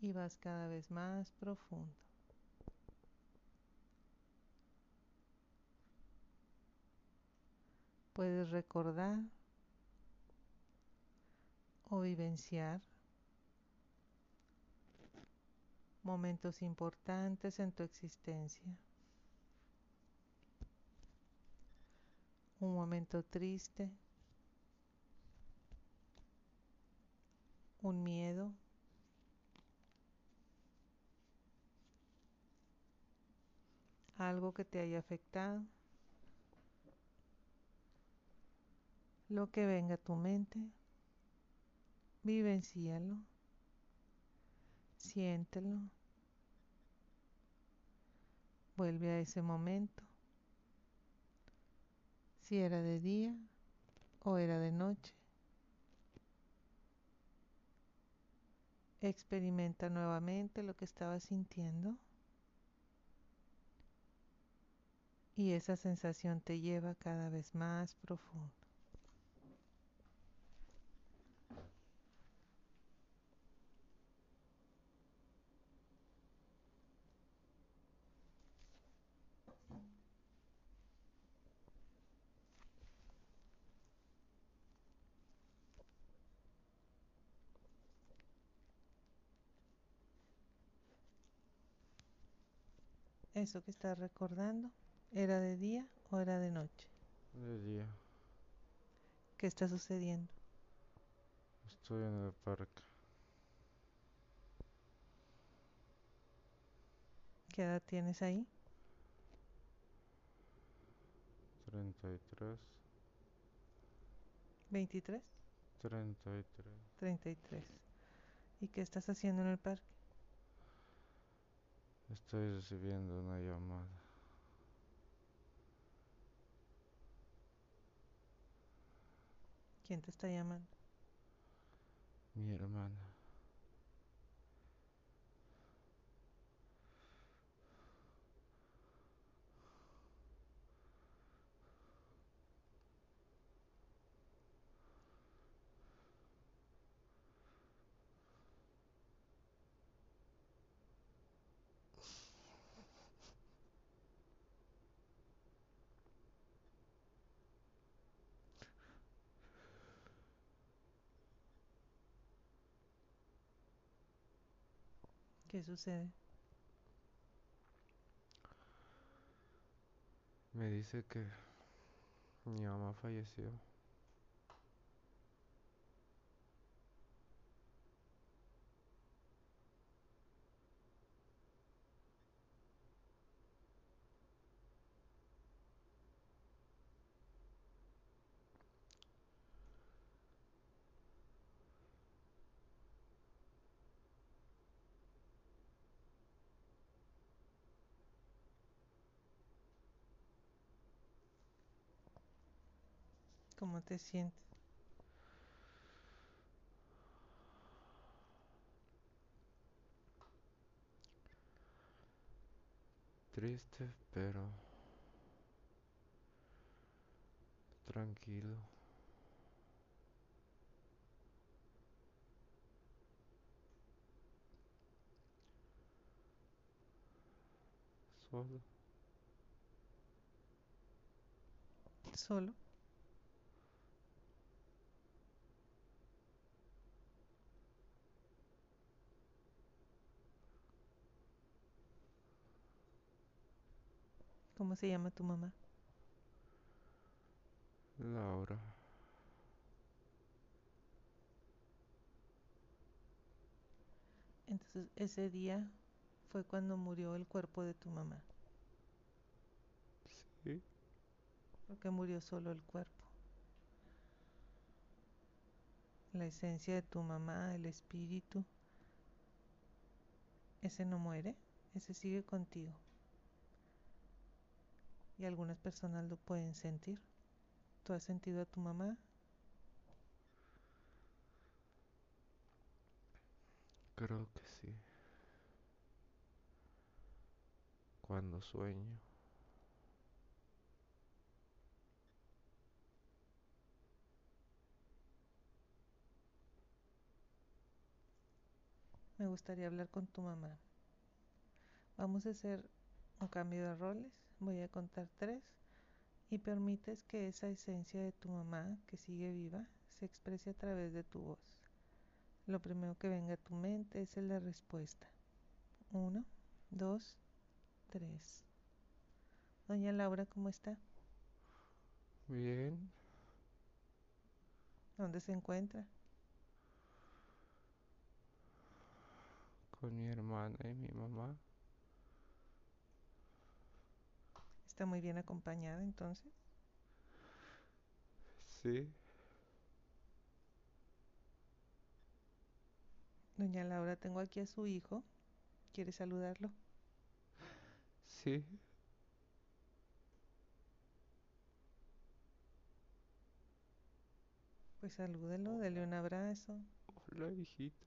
y vas cada vez más profundo. Puedes recordar o vivenciar momentos importantes en tu existencia. Un momento triste, un miedo, algo que te haya afectado, lo que venga a tu mente, vivencialo, siéntelo, vuelve a ese momento, si era de día o era de noche. Experimenta nuevamente lo que estabas sintiendo. Y esa sensación te lleva cada vez más profundo. Eso que estás recordando ¿Era de día o era de noche? De día. ¿Qué está sucediendo? Estoy en el parque. ¿Qué edad tienes ahí? 33. ¿23? 33. 33. ¿Y qué estás haciendo en el parque? Estoy recibiendo una llamada. ¿Quién te está llamando? Mi hermana. ¿Qué sucede? Me dice que mi mamá falleció. ¿Cómo te sientes? Triste, pero tranquilo. Solo. ¿Solo? ¿Cómo se llama tu mamá? Laura. Entonces ese día fue cuando murió el cuerpo de tu mamá. Sí. Porque murió solo el cuerpo. La esencia de tu mamá, el espíritu, ese no muere, ese sigue contigo y algunas personas lo pueden sentir. ¿Tú has sentido a tu mamá? Creo que sí. Cuando sueño. me gustaría hablar con tu mamá. Vamos a hacer un cambio de roles. Voy a contar tres y permites que esa esencia de tu mamá, que sigue viva, se exprese a través de tu voz. Lo primero que venga a tu mente es la respuesta. Uno, dos, tres. Doña Laura, ¿cómo está? Bien, ¿Dónde se encuentra? con mi hermana y mi mamá. Está muy bien acompañada entonces. Sí, Doña Laura, tengo aquí a su hijo. ¿Quiere saludarlo? sí. Pues salúdelo, dele un abrazo. Hola, hijito.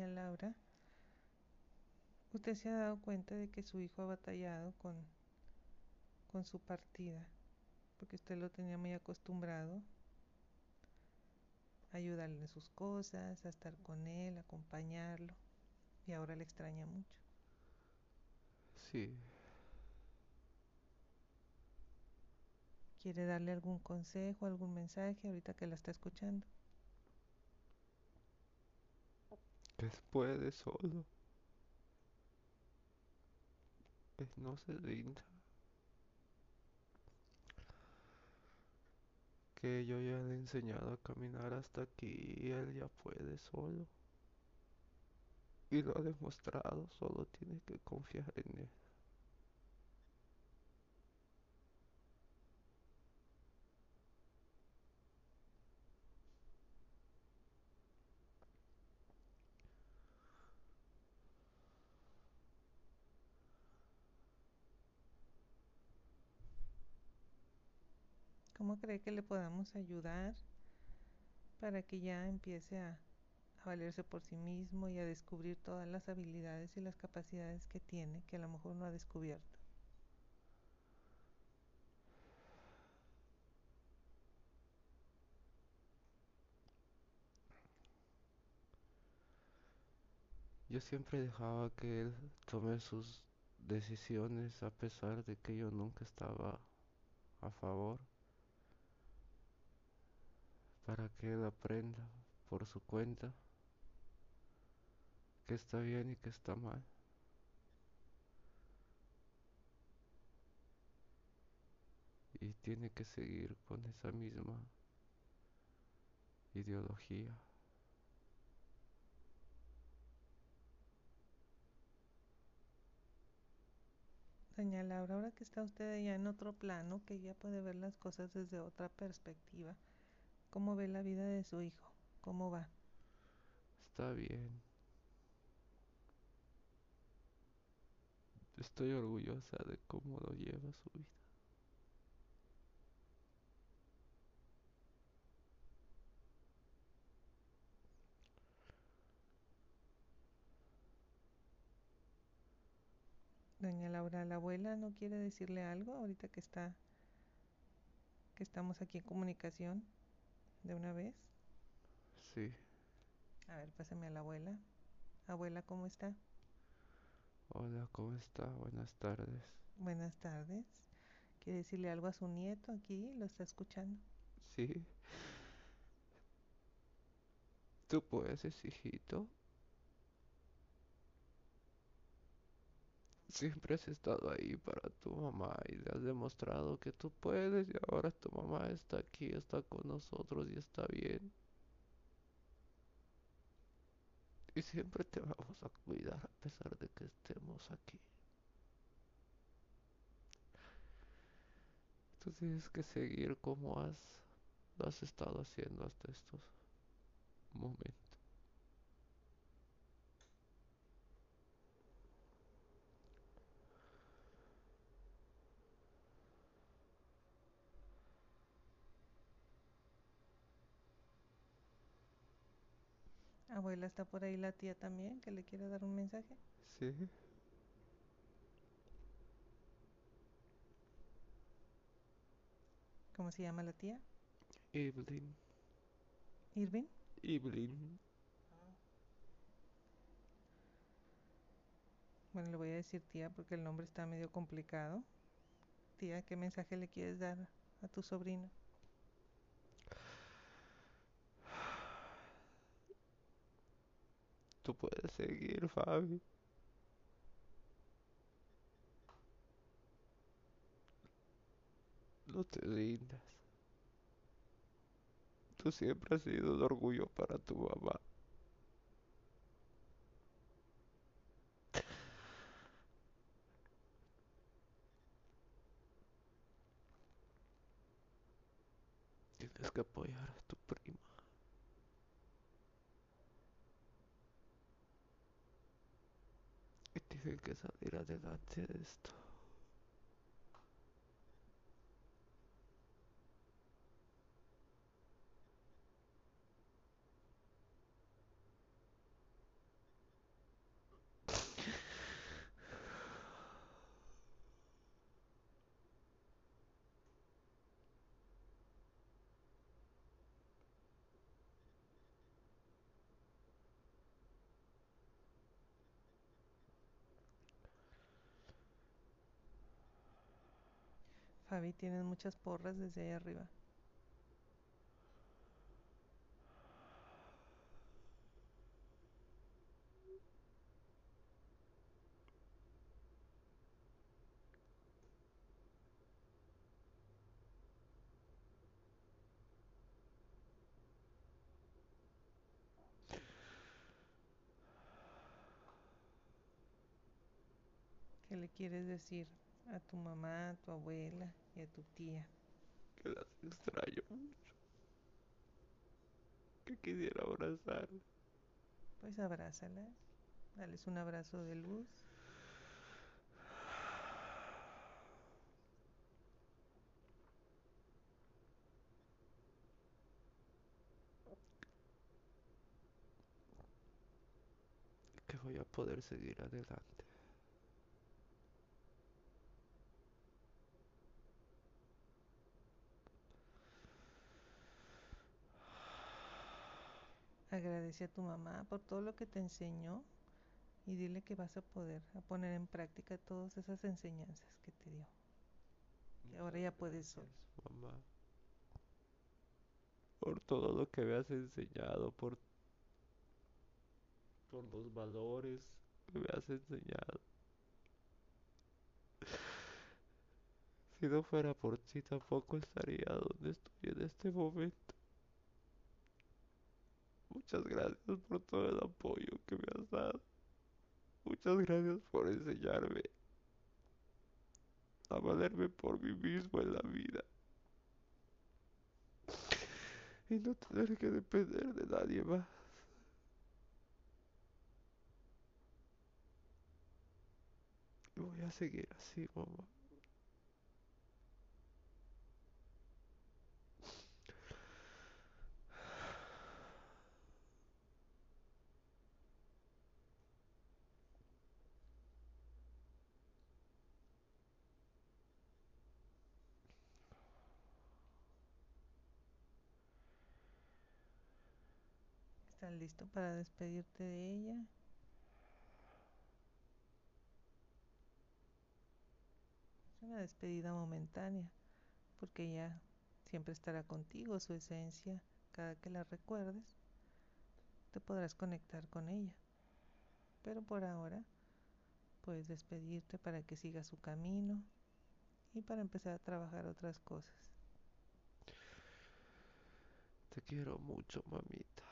Doña Laura, usted se ha dado cuenta de que su hijo ha batallado con, con su partida, porque usted lo tenía muy acostumbrado a ayudarle en sus cosas, a estar con él, a acompañarlo, y ahora le extraña mucho. Sí, ¿Quiere darle algún consejo, algún mensaje ahorita que la está escuchando? Que puede solo. Que no se rinda. Que yo ya le he enseñado a caminar hasta aquí y él ya puede solo. Y lo ha demostrado, solo tiene que confiar en él. ¿Cómo cree que le podamos ayudar para que ya empiece a, valerse por sí mismo y a descubrir todas las habilidades y las capacidades que tiene que a lo mejor no ha descubierto? Yo siempre dejaba que él tome sus decisiones a pesar de que yo nunca estaba a favor, para que él aprenda por su cuenta qué está bien y qué está mal. Y tiene que seguir con esa misma ideología. Doña ahora que está usted allá en otro plano, que ya puede ver las cosas desde otra perspectiva, ¿cómo ve la vida de su hijo? ¿Cómo va? Está bien. Estoy orgullosa de cómo lo lleva su vida. Doña Laura, la abuela no quiere decirle algo ahorita que está, que estamos aquí en comunicación de una vez. Sí. A ver, pásame a la abuela. Abuela, ¿cómo está? Hola, ¿cómo está? Buenas tardes. Buenas tardes. ¿Quiere decirle algo a su nieto aquí? ¿Lo está escuchando? Sí. Tú puedes, hijito. Siempre has estado ahí para tu mamá y le has demostrado que tú puedes y ahora tu mamá está aquí, está con nosotros y está bien. Y siempre te vamos a cuidar a pesar de que estemos aquí. Tú tienes que seguir como has, has estado haciendo hasta estos momentos. Abuela, ¿está por ahí la tía también que le quiere dar un mensaje? Sí. ¿Cómo se llama la tía? Evelyn. ¿Irving? Evelyn. Bueno, le voy a decir tía porque el nombre está medio complicado. Tía, ¿qué mensaje le quieres dar a tu sobrino? Tú puedes seguir, Fabi. No te rindas. Tú siempre has sido un orgullo para tu mamá. Tienes que apoyar a tu prima. Y tienen que salir adelante de esto. Fabi, tienes muchas porras desde ahí arriba. ¿Qué le quieres decir a tu mamá, a tu abuela y a tu tía? Que las extraño mucho. Que quisiera abrazar. Pues abrázala, dales un abrazo de luz. Que voy a poder seguir adelante. Agradece a tu mamá por todo lo que te enseñó y dile que vas a poder a poner en práctica todas esas enseñanzas que te dio. Que ahora ya puedes solo. Mamá. Por todo lo que me has enseñado, por, por los valores que me has enseñado. Si no fuera por ti, tampoco estaría donde estoy en este momento. Muchas gracias por todo el apoyo que me has dado. Muchas gracias por enseñarme a valerme por mí mismo en la vida. Y no tener que depender de nadie más. Voy a seguir así, mamá. ¿Estás listo para despedirte de ella? Es una despedida momentánea, porque ella siempre estará contigo, su esencia, cada que la recuerdes, te podrás conectar con ella. Pero por ahora puedes despedirte para que siga su camino y para empezar a trabajar otras cosas. Te quiero mucho, mamita.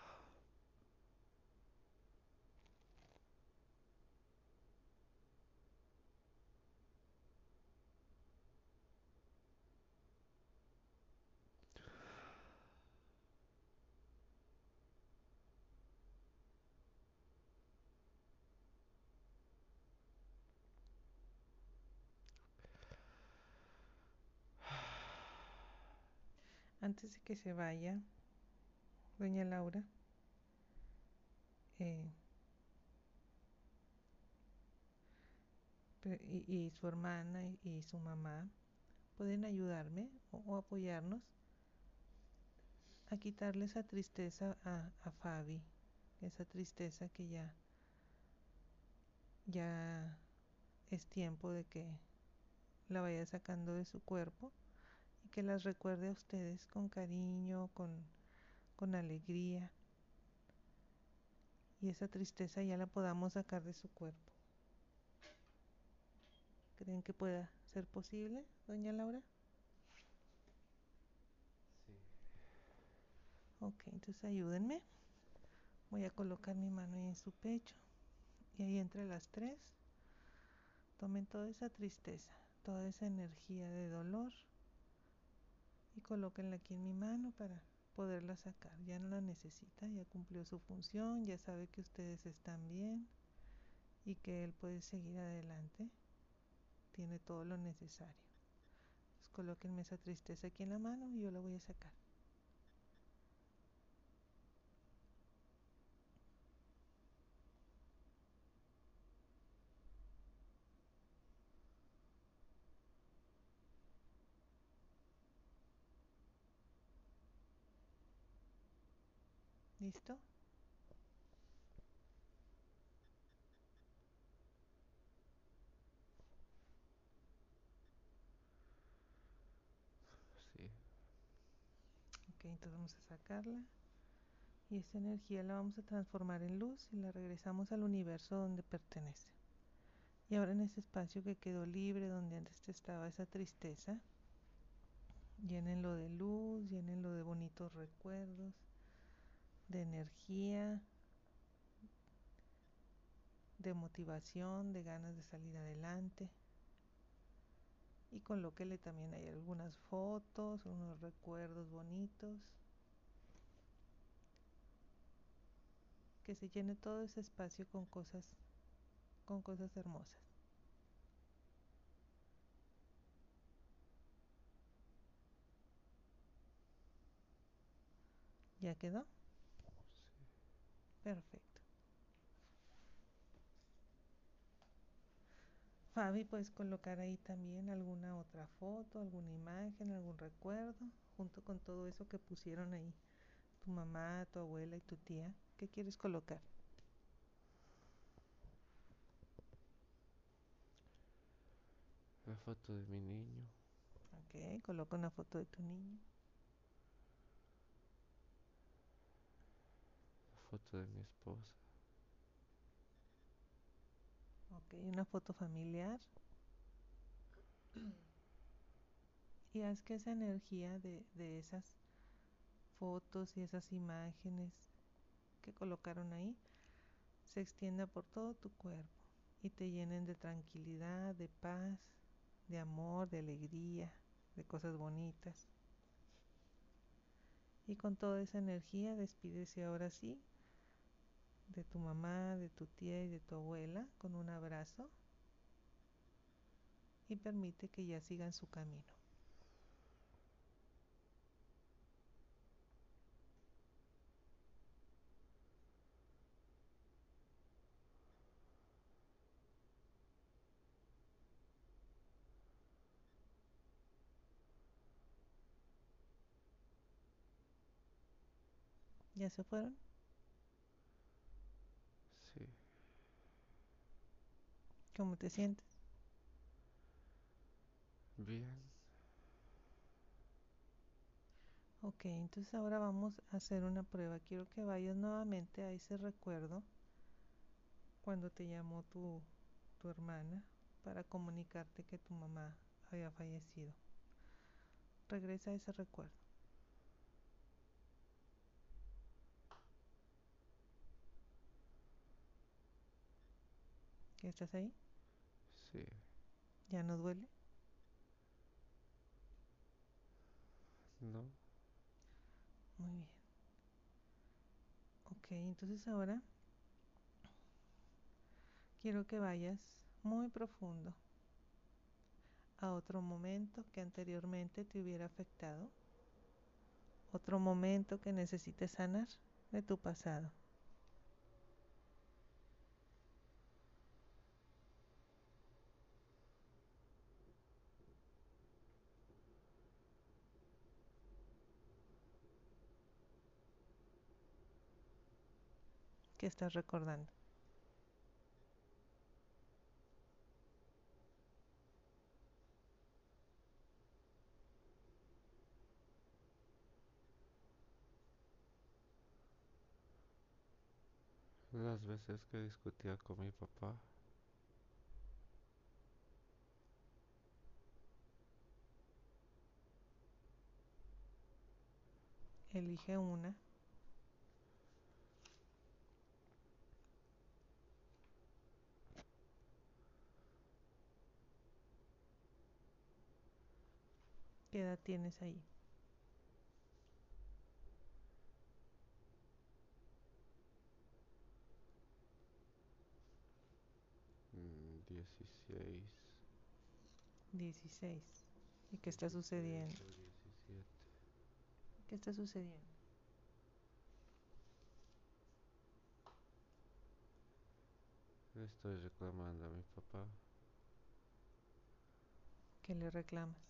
Antes de que se vaya, doña Laura, eh, y, su hermana y, su mamá pueden ayudarme o, o, apoyarnos a quitarle esa tristeza a, a Fabi, esa tristeza que ya ya es tiempo de que la vaya sacando de su cuerpo y que las recuerde a ustedes con cariño, con, con alegría y esa tristeza ya la podamos sacar de su cuerpo. ¿Creen que pueda ser posible, doña Laura? Sí. Ok, entonces ayúdenme. Voy a colocar mi mano ahí en su pecho y ahí entre las tres tomen toda esa tristeza, toda esa energía de dolor y colóquenla aquí en mi mano para poderla sacar. Ya no la necesita, ya cumplió su función, ya sabe que ustedes están bien y que él puede seguir adelante. Tiene todo lo necesario. Entonces colóquenme esa tristeza aquí en la mano y yo la voy a sacar. ¿Listo? Sí. Ok, entonces vamos a sacarla. Y esa energía la vamos a transformar en luz y la regresamos al universo donde pertenece. Y ahora en ese espacio que quedó libre, donde antes estaba esa tristeza, llénenlo de luz, llénenlo de bonitos recuerdos, de energía, de motivación, de ganas de salir adelante. Y colóquele también hay algunas fotos, unos recuerdos bonitos. Que se llene todo ese espacio con cosas, con cosas hermosas. ¿Ya quedó? Perfecto. Fabi, puedes colocar ahí también alguna otra foto, alguna imagen, algún recuerdo, junto con todo eso que pusieron ahí. Tu mamá, tu abuela y tu tía. ¿Qué quieres colocar? La foto de mi niño. Ok, coloca una foto de tu niño. Foto de mi esposa. Ok, una foto familiar. Y haz que esa energía de, de esas fotos y esas imágenes que colocaron ahí se extienda por todo tu cuerpo y te llenen de tranquilidad, de paz, de amor, de alegría, de cosas bonitas. Y con toda esa energía despídese ahora sí de tu mamá, de tu tía y de tu abuela con un abrazo y permite que ya sigan su camino. ¿Ya se fueron? Sí. ¿Cómo te sientes? Bien. Ok, entonces ahora vamos a hacer una prueba. Quiero que vayas nuevamente a ese recuerdo cuando te llamó tu, tu hermana para comunicarte que tu mamá había fallecido. Regresa a ese recuerdo. ¿Estás ahí? Sí. ¿Ya no duele? No. Muy bien. Ok, entonces ahora quiero que vayas muy profundo a otro momento que anteriormente te hubiera afectado. Otro momento que necesites sanar de tu pasado. ¿Qué estás recordando? Las veces que discutía con mi papá. Elige una. ¿Qué edad tienes ahí? mm, Dieciséis. 16. ¿Y qué está sucediendo? Diecisiete. ¿Qué está sucediendo? Estoy reclamando a mi papá. ¿Qué le reclamas?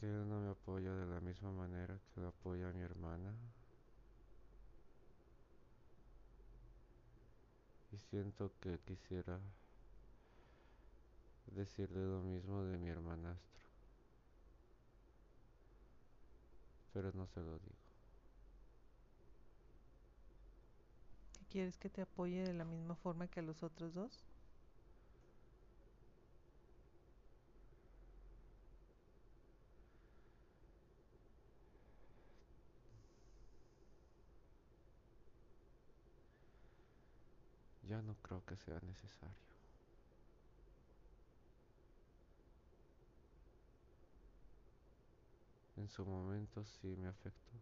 Que no me apoya de la misma manera que lo apoya mi hermana. Y siento que quisiera decirle lo mismo de mi hermanastro. Pero no se lo digo. ¿Qué quieres que te apoye de la misma forma que a los otros dos? No creo que sea necesario. En su momento sí me afectó.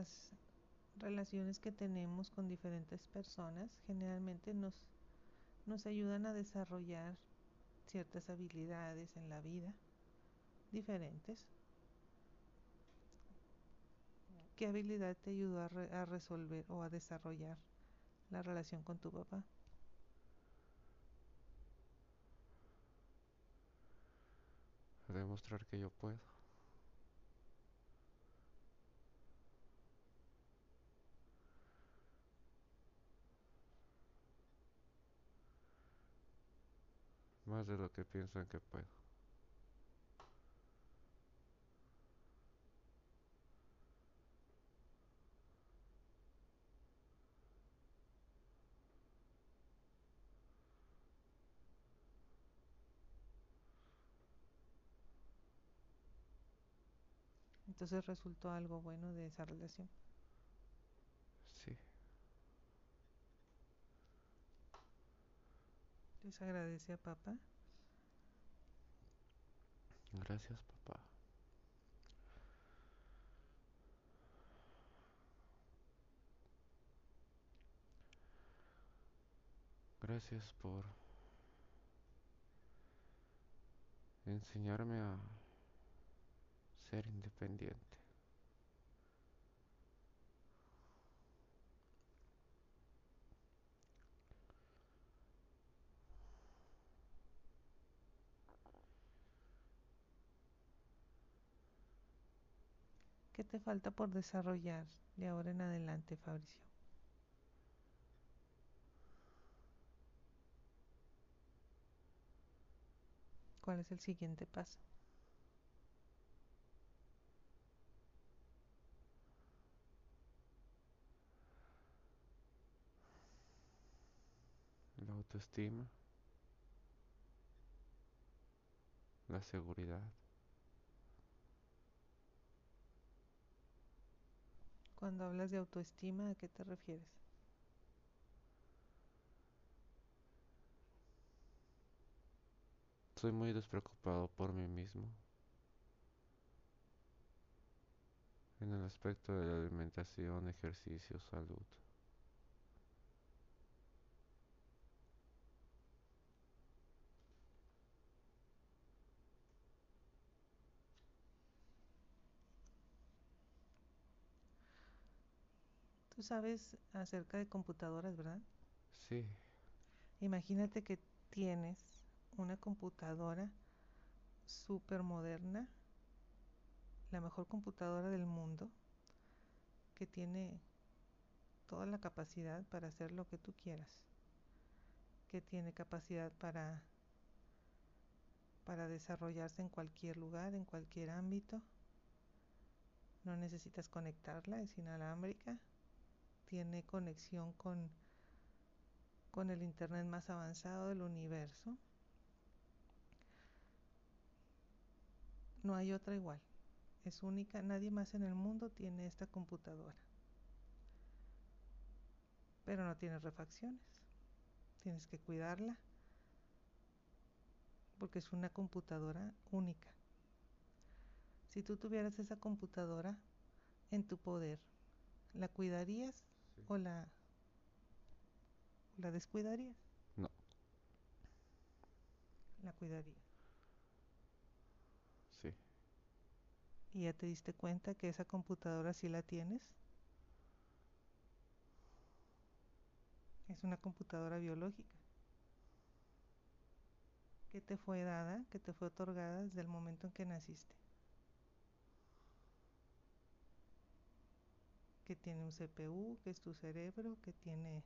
Las relaciones que tenemos con diferentes personas generalmente nos, nos ayudan a desarrollar ciertas habilidades en la vida diferentes. ¿Qué habilidad te ayudó a, re- a resolver o a desarrollar la relación con tu papá? Demostrar que yo puedo. Más de lo que piensan que puedo. Entonces resultó algo bueno de esa relación. Sí. Les agradece a papá. Gracias, papá. Gracias por enseñarme a ser independiente. Falta por desarrollar de ahora en adelante, Fabricio? ¿Cuál es el siguiente paso? La autoestima. La seguridad. Cuando hablas de autoestima, ¿a qué te refieres? Soy muy despreocupado por mí mismo. En el aspecto de la alimentación, ejercicio, salud. Tú sabes acerca de computadoras, ¿verdad? Sí, Imagínate que tienes una computadora súper moderna, la mejor computadora del mundo, que tiene toda la capacidad para hacer lo que tú quieras, que tiene capacidad para, para desarrollarse en cualquier lugar, en cualquier ámbito. No necesitas conectarla, es inalámbrica, tiene conexión con, con el Internet más avanzado del universo. No hay otra igual. Es única, nadie más en el mundo tiene esta computadora. Pero no tiene refacciones. Tienes que cuidarla porque es una computadora única. Si tú tuvieras esa computadora en tu poder, ¿la cuidarías Sí. o la, la descuidarías? No. La cuidarías. sí, ¿Y ya te diste cuenta que esa computadora sí la tienes? Es una computadora biológica que te fue dada, que te fue otorgada desde el momento en que naciste. Que tiene un CPU, que es tu cerebro, que tiene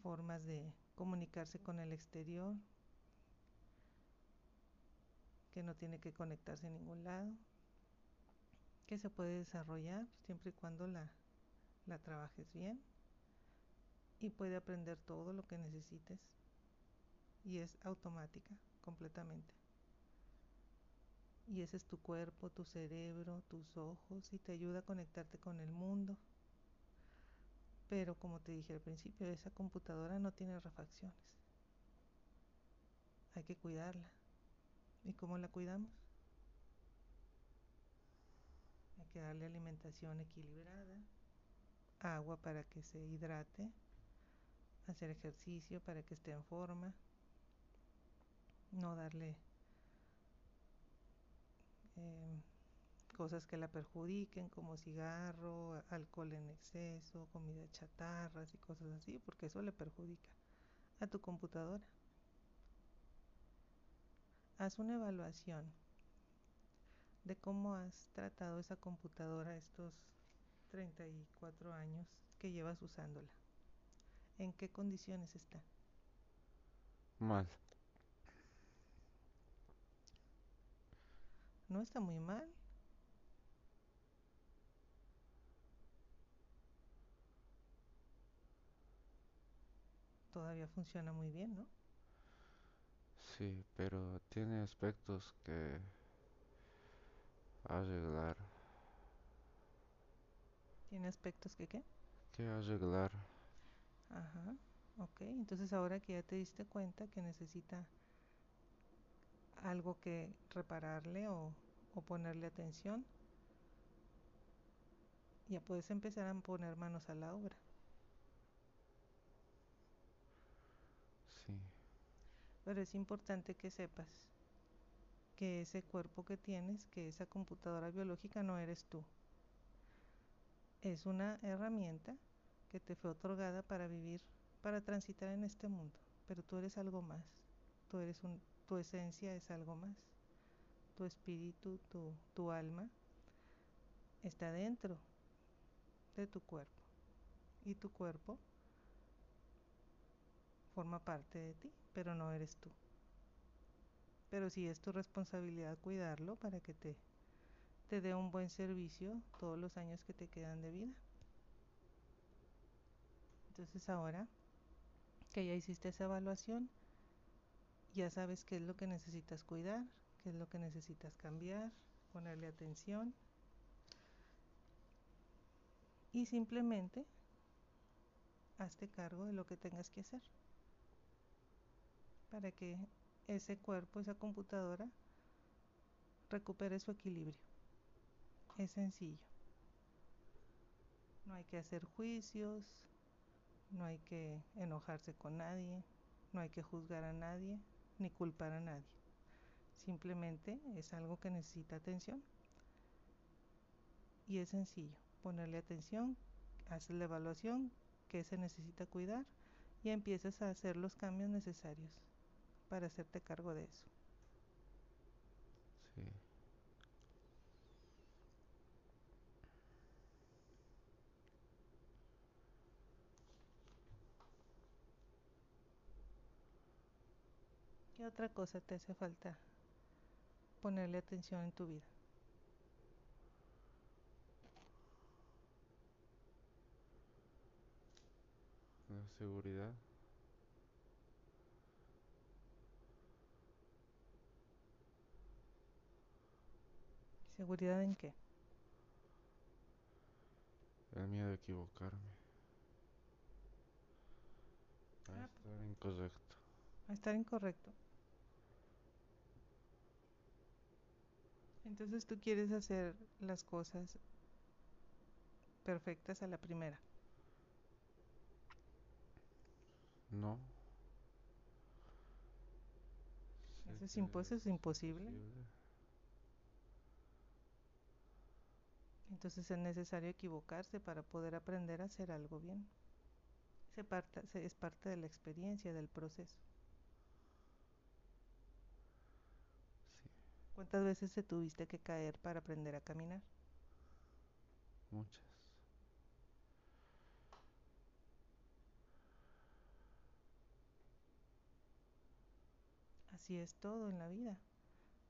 formas de comunicarse con el exterior, que no tiene que conectarse a ningún lado, que se puede desarrollar siempre y cuando la, la trabajes bien y puede aprender todo lo que necesites y es automática completamente. Y ese es tu cuerpo, tu cerebro, tus ojos y te ayuda a conectarte con el mundo. Pero como te dije al principio, esa computadora no tiene refacciones. Hay que cuidarla. ¿Y cómo la cuidamos? Hay que darle alimentación equilibrada, agua para que se hidrate, hacer ejercicio para que esté en forma, no darle eh, cosas que la perjudiquen como cigarro, alcohol en exceso, comida chatarras y cosas así, porque eso le perjudica a tu computadora. Haz una evaluación de cómo has tratado esa computadora estos 34 años que llevas usándola. ¿En qué condiciones está? mal. No está muy mal. Todavía funciona muy bien, ¿no? Sí, pero tiene aspectos que arreglar, Tiene aspectos que qué. que arreglar. Ajá. Ok, entonces ahora que ya te diste cuenta que necesita algo que repararle o, o ponerle atención, ya puedes empezar a poner manos a la obra. Sí, Pero es importante que sepas que ese cuerpo que tienes, que esa computadora biológica no eres tú. Es una herramienta que te fue otorgada para vivir, para transitar en este mundo. Pero tú eres algo más. Tú eres un, tu esencia es algo más. Tu espíritu, tu, tu alma está dentro de tu cuerpo. Y tu cuerpo forma parte de ti, pero no eres tú. Pero sí es tu responsabilidad cuidarlo para que te, te dé un buen servicio todos los años que te quedan de vida. Entonces ahora que ya hiciste esa evaluación, ya sabes qué es lo que necesitas cuidar, qué es lo que necesitas cambiar, ponerle atención. Y simplemente hazte cargo de lo que tengas que hacer para que ese cuerpo, esa computadora, recupere su equilibrio. Es sencillo. No hay que hacer juicios, no hay que enojarse con nadie, no hay que juzgar a nadie, ni culpar a nadie. Simplemente es algo que necesita atención. y es sencillo. Ponerle atención, haces la evaluación, qué se necesita cuidar y empiezas a hacer los cambios necesarios para hacerte cargo de eso. Sí. ¿Qué otra cosa te hace falta ponerle atención en tu vida? La seguridad. ¿Seguridad en qué? El miedo a equivocarme. A Ah, estar incorrecto. A estar incorrecto. Entonces tú quieres hacer las cosas perfectas a la primera. No. Eso es, eso es imposible. posible. Entonces es necesario equivocarse para poder aprender a hacer algo bien. Se parta- se- es parte de la experiencia, del proceso. ¿Cuántas veces te tuviste que caer para aprender a caminar? muchas. Así es todo en la vida.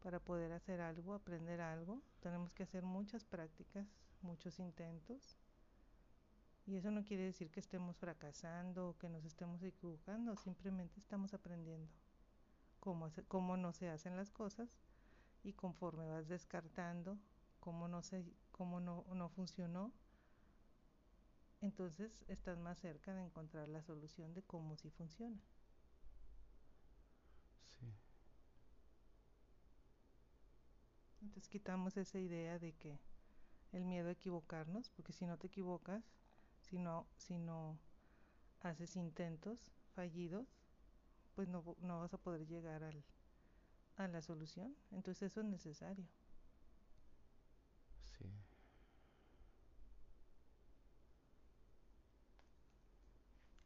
Para poder hacer algo, aprender algo, tenemos que hacer muchas prácticas, muchos intentos. Y eso no quiere decir que estemos fracasando o que nos estemos equivocando, simplemente estamos aprendiendo cómo, hace- cómo no se hacen las cosas y conforme vas descartando cómo no, se, cómo no, no funcionó, entonces estás más cerca de encontrar la solución de cómo sí funciona. Sí, Entonces quitamos esa idea de que el miedo a equivocarnos, porque si no te equivocas, si no, si no haces intentos fallidos, pues no, no vas a poder llegar al, a la solución. Entonces eso es necesario. sí.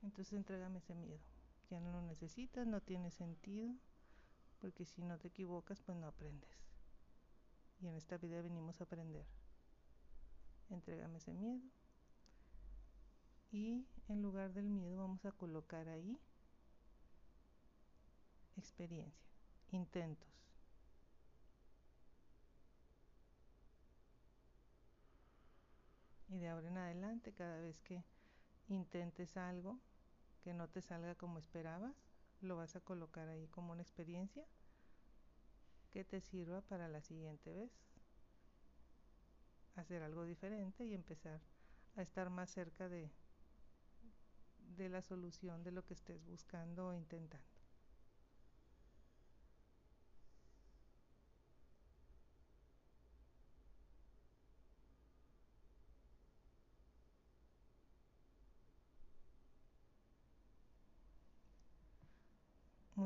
Entonces entrégame ese miedo. Ya no lo necesitas, no tiene sentido, porque si no te equivocas, pues no aprendes. Y en esta vida venimos a aprender. Entrégame ese miedo. Y en lugar del miedo vamos a colocar ahí experiencia, intentos. Y de ahora en adelante, cada vez que intentes algo que no te salga como esperabas, lo vas a colocar ahí como una experiencia que te sirva para la siguiente vez. Hacer algo diferente y empezar a estar más cerca de, de la solución de lo que estés buscando o intentando.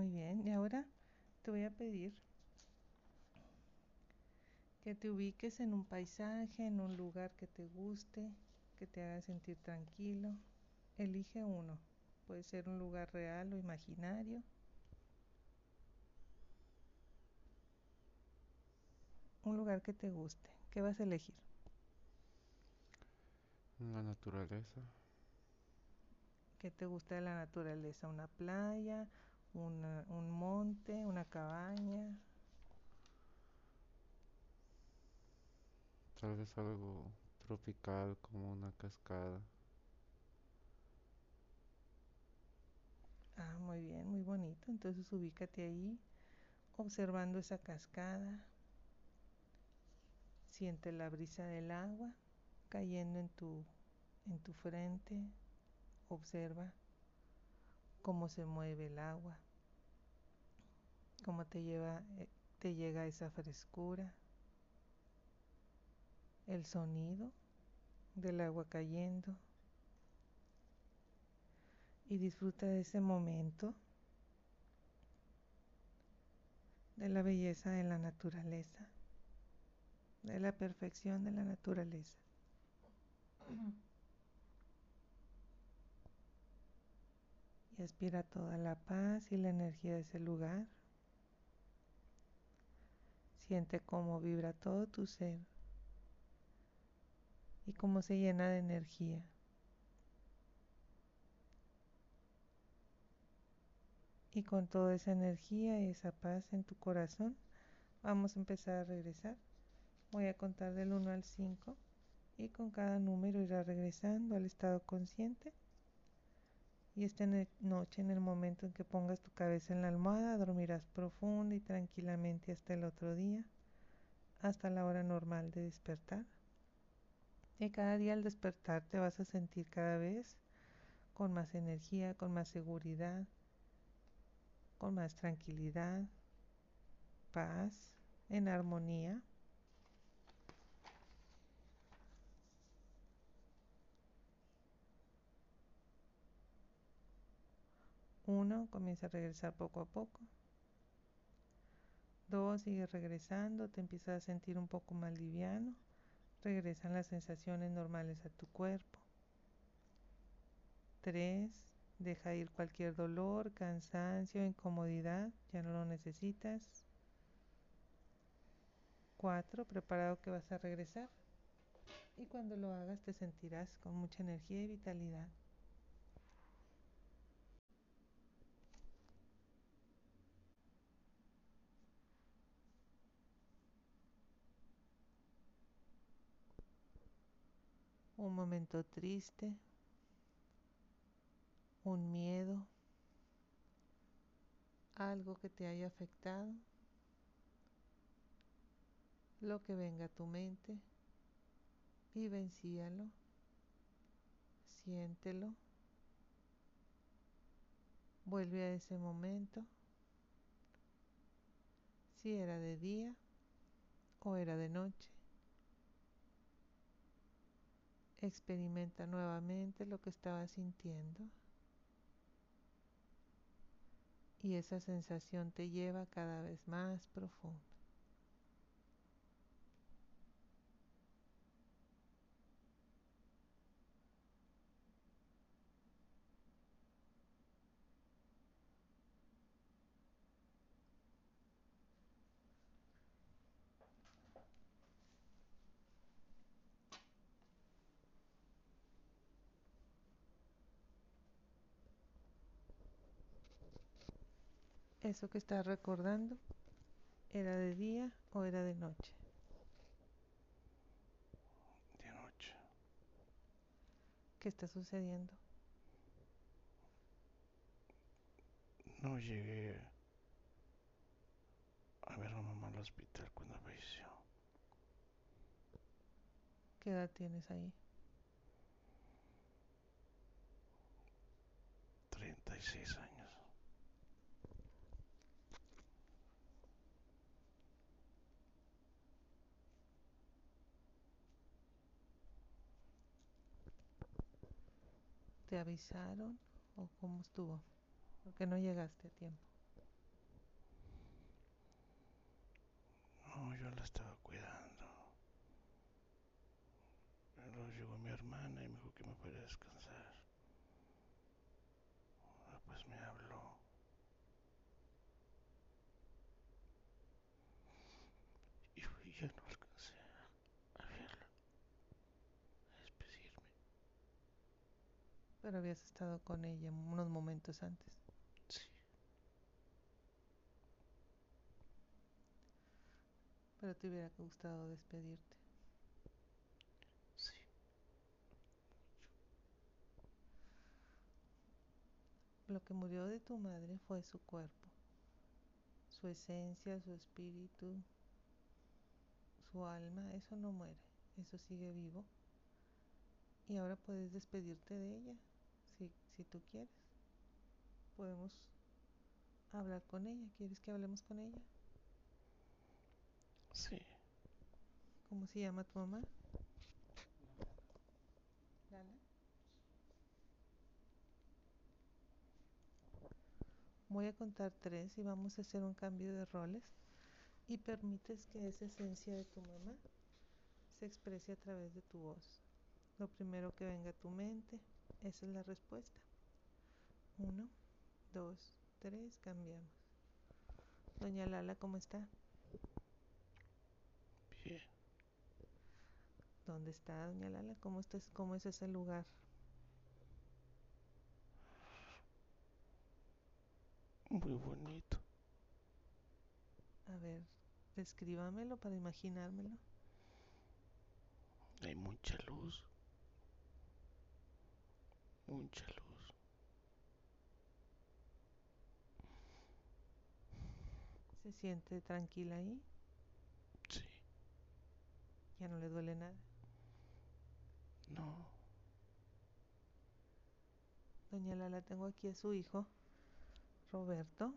Muy bien, y ahora te voy a pedir que te ubiques en un paisaje, en un lugar que te guste, que te haga sentir tranquilo. Elige uno. Puede ser un lugar real o imaginario. Un lugar que te guste. ¿Qué vas a elegir? La naturaleza. ¿Qué te gusta de la naturaleza? ¿Una playa? Una- un monte? ¿Una cabaña? Tal vez algo tropical como una cascada. Ah, muy bien, muy bonito. Entonces ubícate ahí, observando esa cascada. Siente la brisa del agua cayendo en tu, en tu frente. Observa cómo se mueve el agua, cómo te lleva, eh, te llega esa frescura, el sonido del agua cayendo. Y disfruta de ese momento, de la belleza de la naturaleza, de la perfección de la naturaleza. Y aspira toda la paz y la energía de ese lugar. Siente cómo vibra todo tu ser y cómo se llena de energía. Y con toda esa energía y esa paz en tu corazón, vamos a empezar a regresar. Voy a contar del 1 al 5 y con cada número irá regresando al estado consciente. Y esta noche, en el momento en que pongas tu cabeza en la almohada, dormirás profunda y tranquilamente hasta el otro día, hasta la hora normal de despertar. Y cada día al despertar te vas a sentir cada vez con más energía, con más seguridad, con más tranquilidad, paz, en armonía. Uno, comienza a regresar poco a poco. Dos, sigue regresando, te empiezas a sentir un poco más liviano. Regresan las sensaciones normales a tu cuerpo. Tres, Deja ir cualquier dolor, cansancio, incomodidad, ya no lo necesitas. 4. Preparado que vas a regresar. Y cuando lo hagas te sentirás con mucha energía y vitalidad. Un momento triste, un miedo, algo que te haya afectado, lo que venga a tu mente, vivencíalo, siéntelo, vuelve a ese momento, si era de día o era de noche. Experimenta nuevamente lo que estaba sintiendo. y esa sensación te lleva cada vez más profundo. Eso que estás recordando era de día o era de noche. De noche. ¿Qué está sucediendo? No llegué a ver a mamá al hospital cuando falleció. ¿Qué edad tienes ahí? 36 años. ¿Te avisaron o cómo estuvo? Porque no llegaste a tiempo. No, yo la estaba cuidando. Luego llegó mi hermana y me dijo que me fuera a descansar. Ah, pues me habló. Y ya no alcancé a verla, a despedirme. Pero habías estado con ella unos momentos antes. Sí. Pero te hubiera gustado despedirte. Sí. Lo que murió de tu madre fue su cuerpo, su esencia, su espíritu, su alma, eso no muere, eso sigue vivo. Y ahora puedes despedirte de ella, si, tú quieres. Podemos hablar con ella. ¿Quieres que hablemos con ella? Sí. ¿Cómo se llama tu mamá? Lala. Voy a contar tres y vamos a hacer un cambio de roles y permites que esa esencia de tu mamá se exprese a través de tu voz. Lo primero que venga a tu mente, esa es la respuesta. Uno, dos, tres, cambiamos. Doña Lala, ¿cómo está? Bien. ¿Dónde está Doña Lala? ¿Cómo, está, cómo es ese lugar? Muy bonito. A ver, descríbamelo para imaginármelo. Hay mucha luz. Mucha luz. ¿Se siente tranquila ahí? Sí. ¿Ya no le duele nada? No. Doña Lala, tengo aquí a su hijo, Roberto.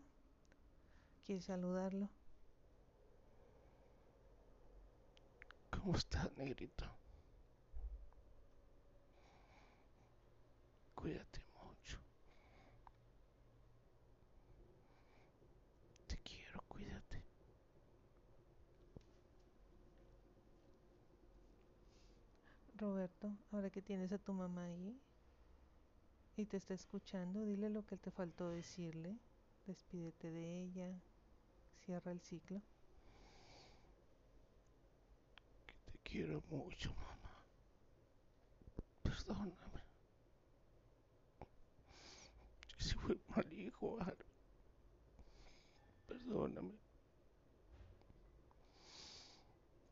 ¿Quiere saludarlo? ¿Cómo está, negrito? Cuídate mucho. Te quiero, cuídate. Roberto, ahora que tienes a tu mamá ahí y te está escuchando, dile lo que te faltó decirle. Despídete de ella. Cierra el ciclo. Que te quiero mucho, mamá. Perdóname. Si fue mal hijo. Perdóname.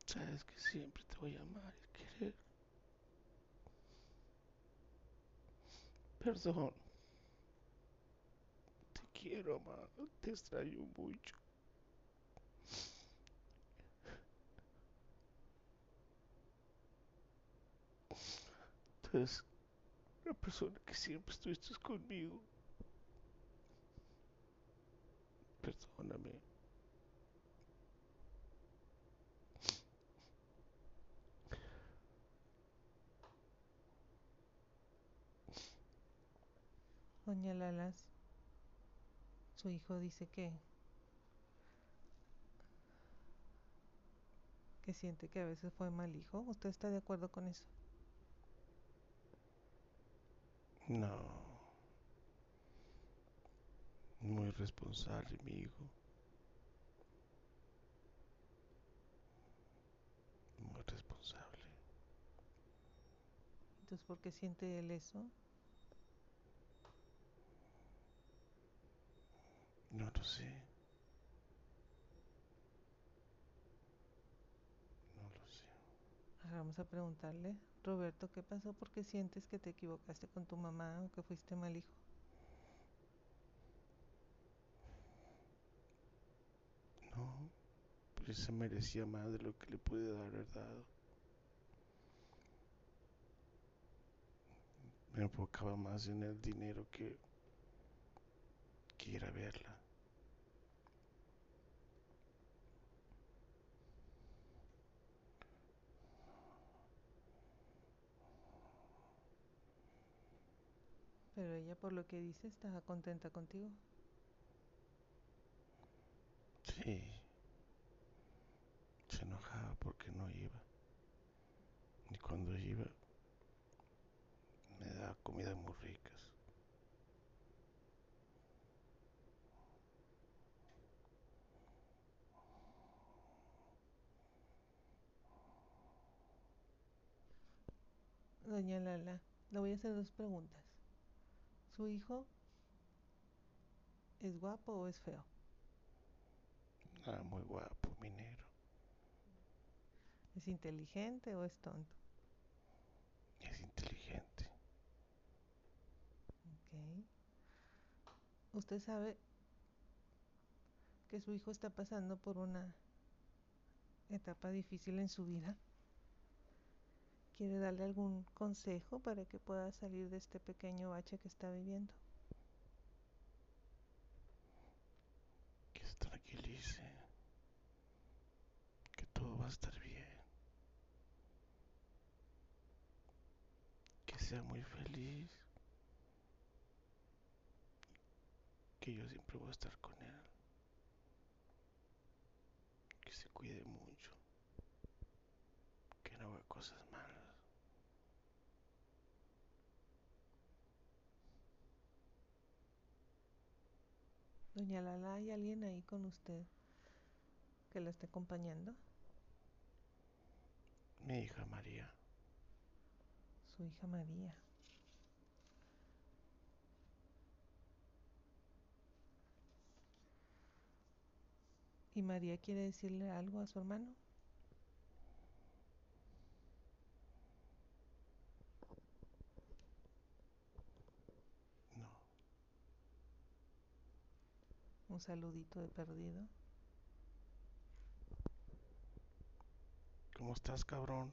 Sabes que siempre te voy a amar y querer. Perdón. Te quiero, mamá. Te extraño mucho. Tú la persona que siempre estuviste conmigo. Perdóname. Doña Lalas, su hijo dice que que siente que a veces fue mal hijo. ¿Usted está de acuerdo con eso? No. Muy responsable, mi hijo. Muy responsable. Entonces, ¿por qué siente él eso? No lo sé. No lo sé. Ahora vamos a preguntarle, Roberto, ¿qué pasó? ¿Por qué sientes que te equivocaste con tu mamá o que fuiste mal hijo? Pues se merecía más de lo que le pude haber dado. Me enfocaba más en el dinero que, que ir a verla. Pero ella, por lo que dice, estaba contenta contigo. Sí. Se enojaba porque no iba. Y cuando iba, me daba comida muy ricas. Doña Lala, le voy a hacer dos preguntas. ¿Su hijo es guapo o es feo? Ah, muy guapo, minero. ¿Es inteligente o es tonto? Es inteligente. Ok. ¿Usted sabe que su hijo está pasando por una etapa difícil en su vida? ¿Quiere darle algún consejo para que pueda salir de este pequeño bache que está viviendo? Que se tranquilice. Que todo va a estar bien. que sea muy feliz, que yo siempre voy a estar con él, que se cuide mucho, que no haga cosas malas. Doña Lala, ¿hay alguien ahí con usted que la esté acompañando? Mi hija María. Su hija María. ¿Y María quiere decirle algo a su hermano? No. Un saludito de perdido. ¿Cómo estás, cabrón?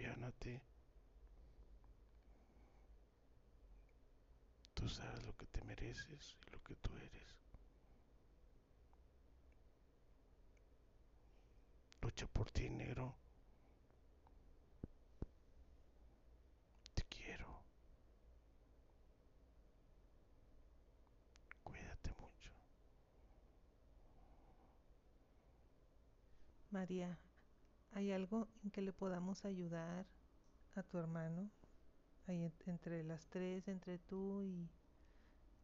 Aliviánate. Tú sabes lo que te mereces y lo que tú eres. Lucha por ti, negro. Te quiero. Cuídate mucho. María, ¿hay algo en que le podamos ayudar a tu hermano? Ahí en- entre las tres, entre tú y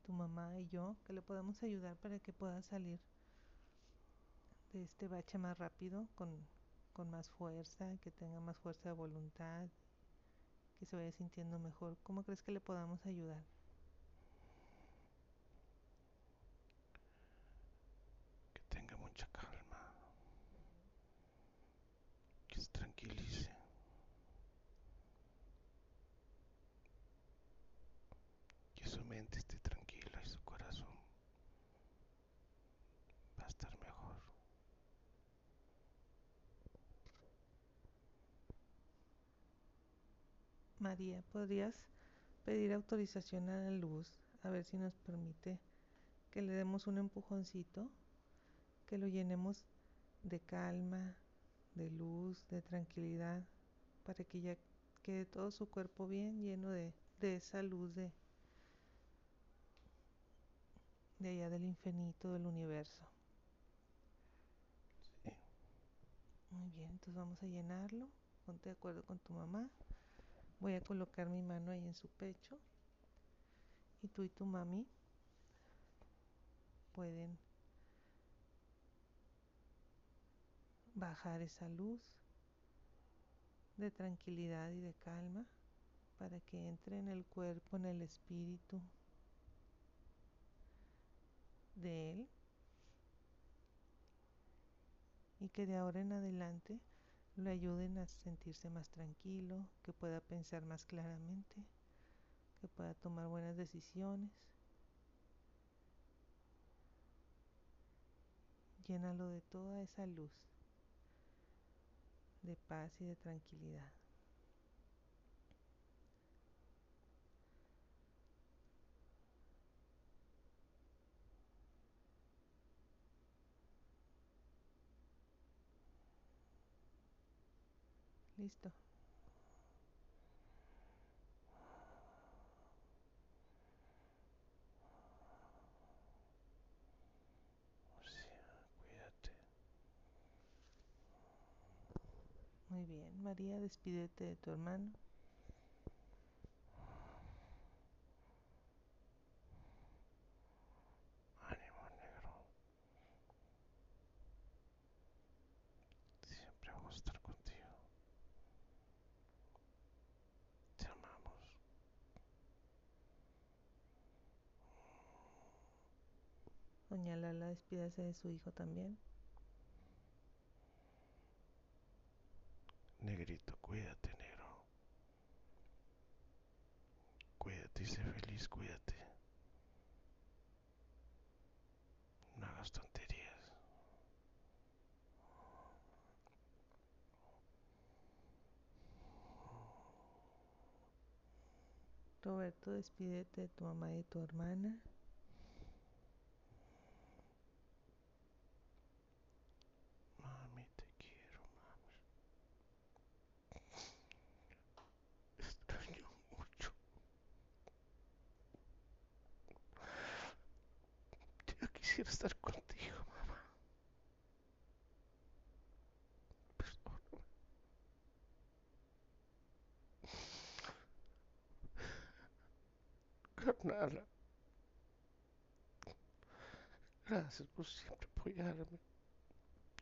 tu mamá y yo, que le podamos ayudar para que pueda salir de este bache más rápido, con, con más fuerza, que tenga más fuerza de voluntad, que se vaya sintiendo mejor. ¿Cómo crees que le podamos ayudar? Que tenga mucha calma. Que se tranquilice. Que su mente esté tranquila y su corazón va a estar mejor. María, ¿podrías pedir autorización a la luz a ver si nos permite que le demos un empujoncito, que lo llenemos de calma, de luz, de tranquilidad, para que ya quede todo su cuerpo bien lleno de, de esa luz de, de allá del infinito, del universo. Sí. Muy bien, entonces vamos a llenarlo. Ponte de acuerdo con tu mamá. Voy a colocar mi mano ahí en su pecho. Y tú y tu mami pueden bajar esa luz de tranquilidad y de calma para que entre en el cuerpo, en el espíritu de él y que de ahora en adelante lo ayuden a sentirse más tranquilo, que pueda pensar más claramente, que pueda tomar buenas decisiones. Llénalo de toda esa luz de paz y de tranquilidad. Listo. Muy bien. María, despídete de tu hermano. Ánimo, negro. Siempre vamos a estar contigo. Te amamos. Doña Lala, despídase de su hijo también. Negrito, cuídate, negro. Cuídate y sé feliz, cuídate. No hagas tonterías. Roberto, despídete de tu mamá y de tu hermana. Mami, te quiero, mami. Extraño mucho. Ya quisiera estar contigo, mamá. Perdóname. Carnala. Gracias por siempre apoyarme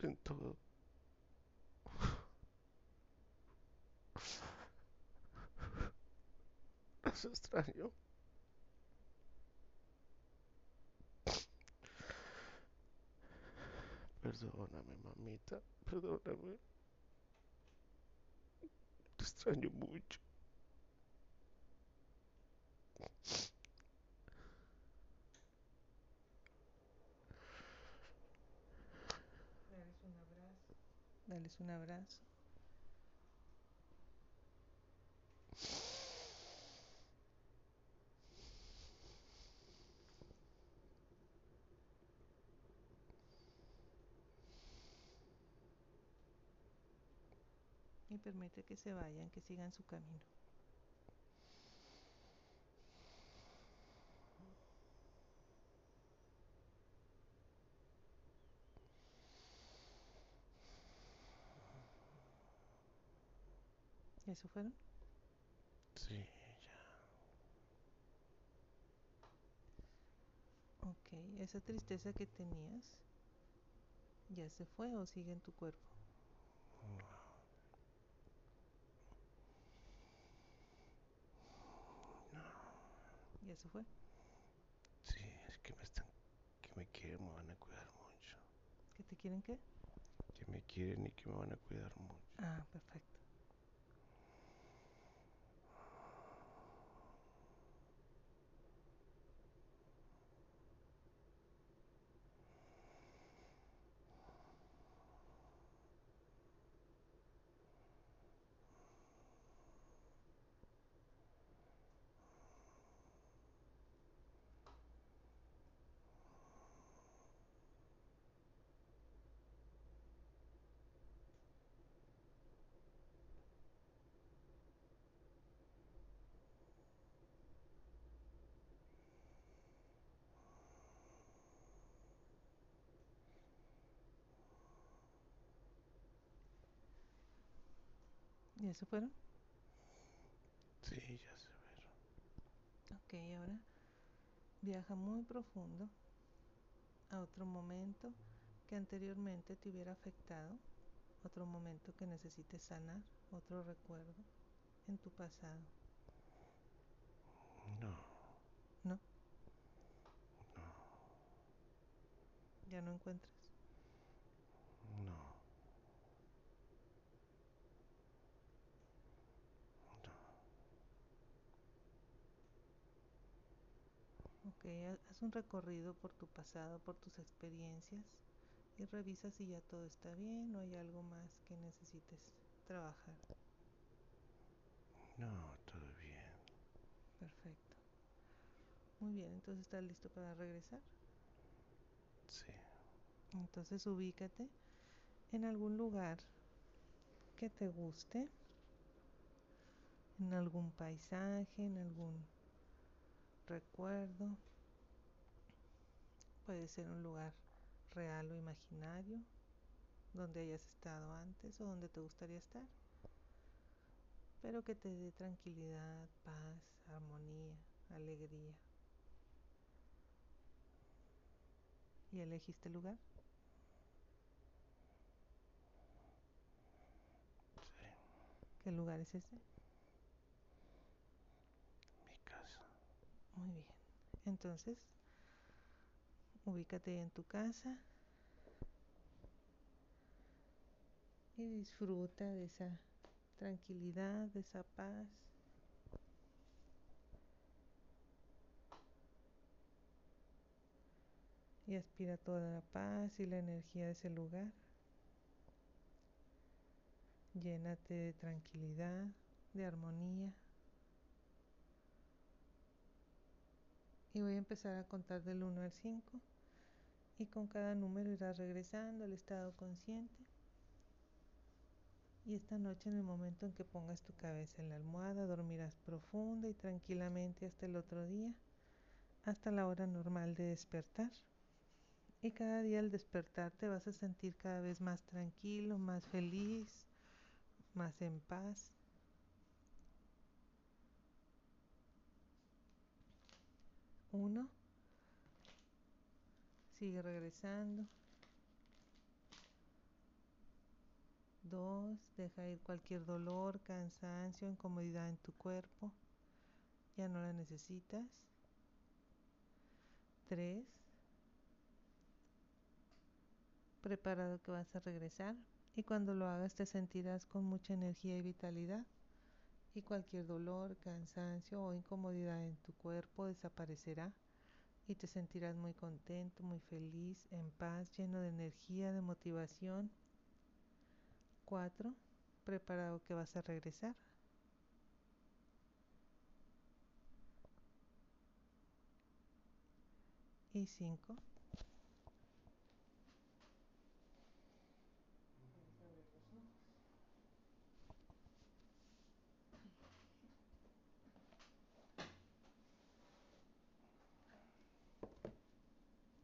en todo. Los extraño. Perdóname, mamita. Perdóname. Te extraño mucho. Dales un abrazo. Un abrazo. Y permite que se vayan, que sigan su camino. Eso fueron? Sí, Ok, esa tristeza que tenías ya se fue o sigue en tu cuerpo. Ya se fue. sí, es que me están, que me quieren, me van a cuidar mucho. ¿Que te quieren qué? Que me quieren y que me van a cuidar mucho. Ah, perfecto. ¿Ya se fueron? Sí, ya se fueron. Ok, ahora viaja muy profundo a otro momento que anteriormente te hubiera afectado, otro momento que necesites sanar, otro recuerdo en tu pasado. No, ¿No? no, ¿Ya no encuentras? Ok, haz un recorrido por tu pasado, por tus experiencias y revisa si ya todo está bien o hay algo más que necesites trabajar. No, todo bien. Perfecto. Muy bien, entonces estás listo para regresar. Sí, Entonces ubícate en algún lugar que te guste, en algún paisaje, en algún recuerdo. Puede ser un lugar real o imaginario, donde hayas estado antes o donde te gustaría estar, pero que te dé tranquilidad, paz, armonía, alegría. ¿Y elegiste el lugar? sí. ¿Qué lugar es ese? Mi casa. Muy bien. Entonces, ubícate en tu casa y disfruta de esa tranquilidad, de esa paz. Y aspira toda la paz y la energía de ese lugar. Llénate de tranquilidad, de armonía. Y voy a empezar a contar del 1 al 5. Y con cada número irás regresando al estado consciente. Y esta noche, en el momento en que pongas tu cabeza en la almohada, dormirás profunda y tranquilamente hasta el otro día, hasta la hora normal de despertar. Y cada día al despertar te vas a sentir cada vez más tranquilo, más feliz, más en paz. Uno. Sigue regresando. 2. Deja ir cualquier dolor, cansancio, incomodidad en tu cuerpo. Ya no la necesitas. 3. Preparado que vas a regresar. Y cuando lo hagas te sentirás con mucha energía y vitalidad. Y cualquier dolor, cansancio o incomodidad en tu cuerpo desaparecerá. Y te sentirás muy contento, muy feliz, en paz, lleno de energía, de motivación 4. Preparado que vas a regresar. Y 5.